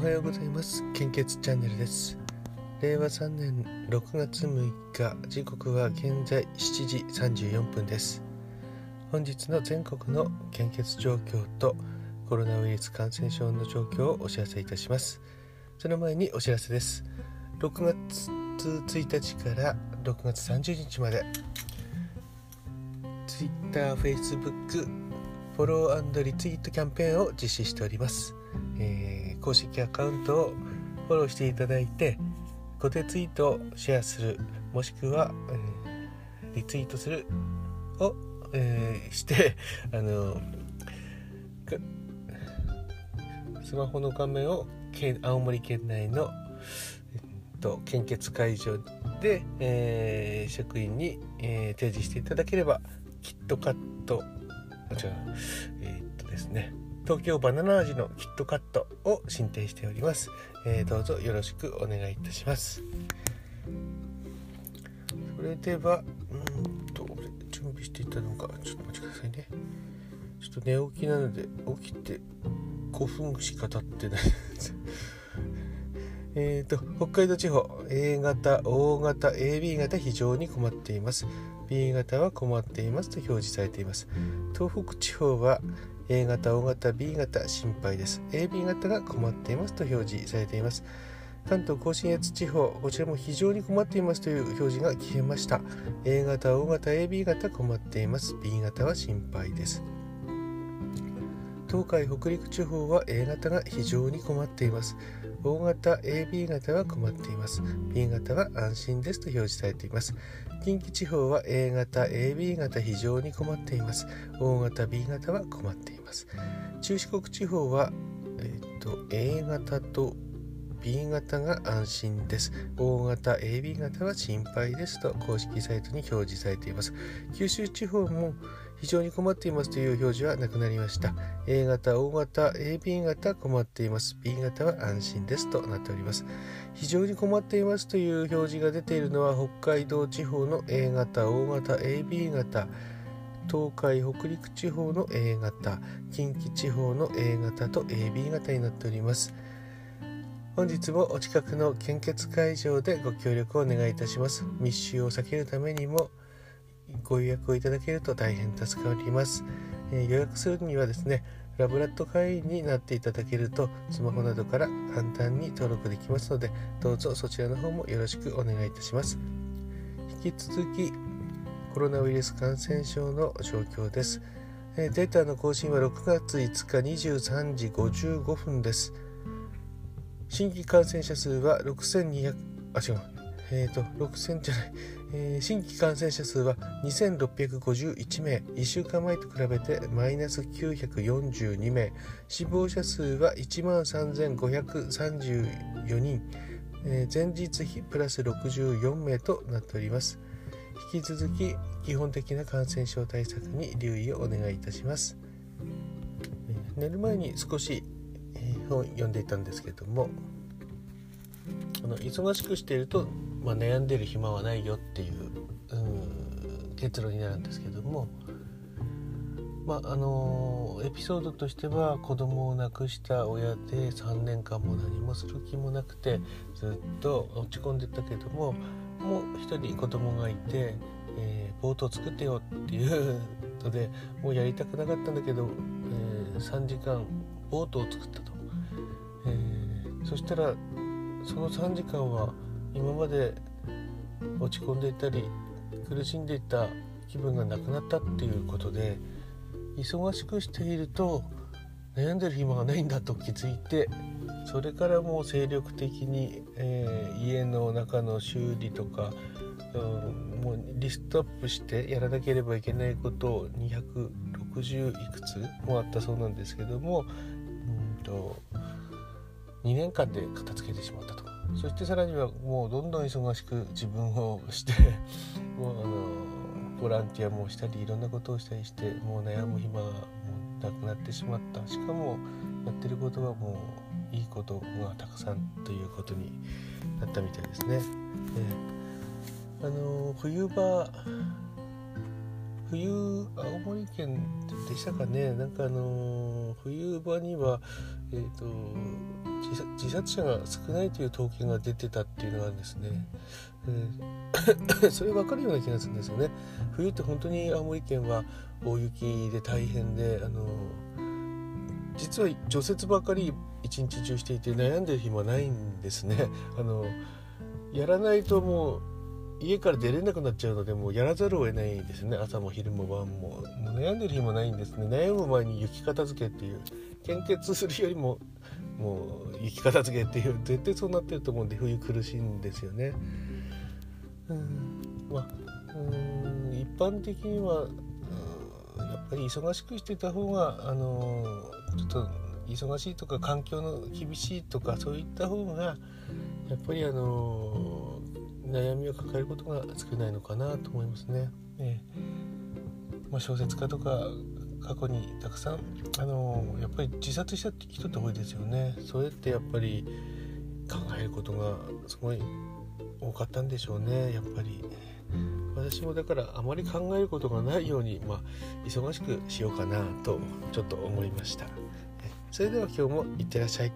おはようございます。献血チャンネルです。令和3年6月6日時刻は現在7時34分です。本日の全国の献血状況とコロナウイルス感染症の状況をお知らせいたします。その前にお知らせです。6月1日から6月30日まで Twitter、Facebook フォローリツイートキャンペーンを実施しております、えー、公式アカウントをフォローしていただいて固定ツイートをシェアするもしくは、えー、リツイートするを、えー、して あのスマホの画面を青森県内の、えっと、献血会場で、えー、職員に、えー、提示していただければキットカットあ違うえー、っとですね。東京バナナ味のキットカットを進呈しております、えー、どうぞよろしくお願いいたします。それではうんと準備していたのかちょっとお待ちくださいね。ちょっと寝起きなので起きて5分しか経ってない。えーと、北海道地方 A 型 O 型 AB 型非常に困っています。B 型は困っていますと表示されています。東北地方は A 型 O 型 B 型心配です。AB 型が困っていますと表示されています。関東甲信越地方こちらも非常に困っていますという表示が消えました。A 型 O 型 AB 型困っています。B 型は心配です。東海北陸地方は A 型が非常に困っています。O 型 AB 型は困っています。B 型は安心ですと表示されています。近畿地方は A 型 AB 型非常に困っています。O 型 B 型は困っています。中四国地方は、えーと、と A 型と B 型が安心です。O 型、AB 型は心配ですと公式サイトに表示されています。九州地方も非常に困っていますという表示はなくなりました。A 型、O 型、AB 型困っています。B 型は安心ですとなっております。非常に困っていますという表示が出ているのは北海道地方の A 型、O 型、AB 型、東海北陸地方の A 型、近畿地方の A 型と AB 型になっております。本日もお近くの献血会場でご協力をお願いいたします。密集を避けるためにもご予約をいただけると大変助かります。えー、予約するにはですね、ラブラット会員になっていただけるとスマホなどから簡単に登録できますのでどうぞそちらの方もよろしくお願いいたします引き続きコロナウイルス感染症の状況ですデータの更新は6月5日23時55分です新規感染者数は6200あ違う。えっ、ー、と6000じゃない。えー、新規感染者数は2651名。1週間前と比べてマイナス942名。死亡者数は1万3534人、えー、前日比プラス64名となっております。引き続き基本的な感染症対策に留意をお願いいたします、え、寝る前に少し、え本読んでいたんですけどもあの忙しくしているとまあ、悩んでる暇はないよっていう結論になるんですけども、まああのエピソードとしては子供を亡くした親で3年間も何もする気もなくてずっと落ち込んでたけどももう一人子供がいて、えー、ボートを作ってよっていうのでもうやりたくなかったんだけど、えー、3時間ボートを作ったと、えー、そしたらその3時間は今まで落ち込んでいたり苦しんでいた気分がなくなったっていうことで忙しくしていると悩んでる暇がないんだと気づいてそれからもう精力的に、えー、家の中の修理とか、うん、もうリストアップしてやらなければいけないことを260いくつもあったそうなんですけどもうんと2年間で片付けてしまったと。そしてさらにはもうどんどん忙しく自分をして もうあのボランティアもしたりいろんなことをしたりしてもう悩む暇がもうなくなってしまったしかもやってることはもういいことがたくさんということになったみたいですね。えあの冬場冬青森県でしたかね。なんかあの冬場には、えーと、自殺者が少ないという統計が出てたっていうのがですね、えー、それ分かるような気がするんですよね。冬って本当に青森県は大雪で大変であの実は除雪ばかり一日中していて悩んでる暇ないんですね。あのやらないともう家から出れなくなっちゃうのでもうやらざるを得ないですね。朝も昼も晩も。もう悩んでる暇ないんですね。悩む前に雪片付けっていう。献血するよりももう雪片付けっていう絶対そうなってると思うんで冬苦しいんですよね。うん。まあうん一般的にはやっぱり忙しくしてた方があのちょっと忙しいとか環境の厳しいとかそういった方がやっぱりあの悩みを抱えることが少ないのかなと思いますね。えまあ、小説家とか過去にたくさんあのやっぱり自殺した人って多いですよね。それってやっぱり考えることがすごい多かったんでしょうねやっぱり。私もだからあまり考えることがないように、まあ、忙しくしようかなとちょっと思いました。それでは今日もいってらっしゃい。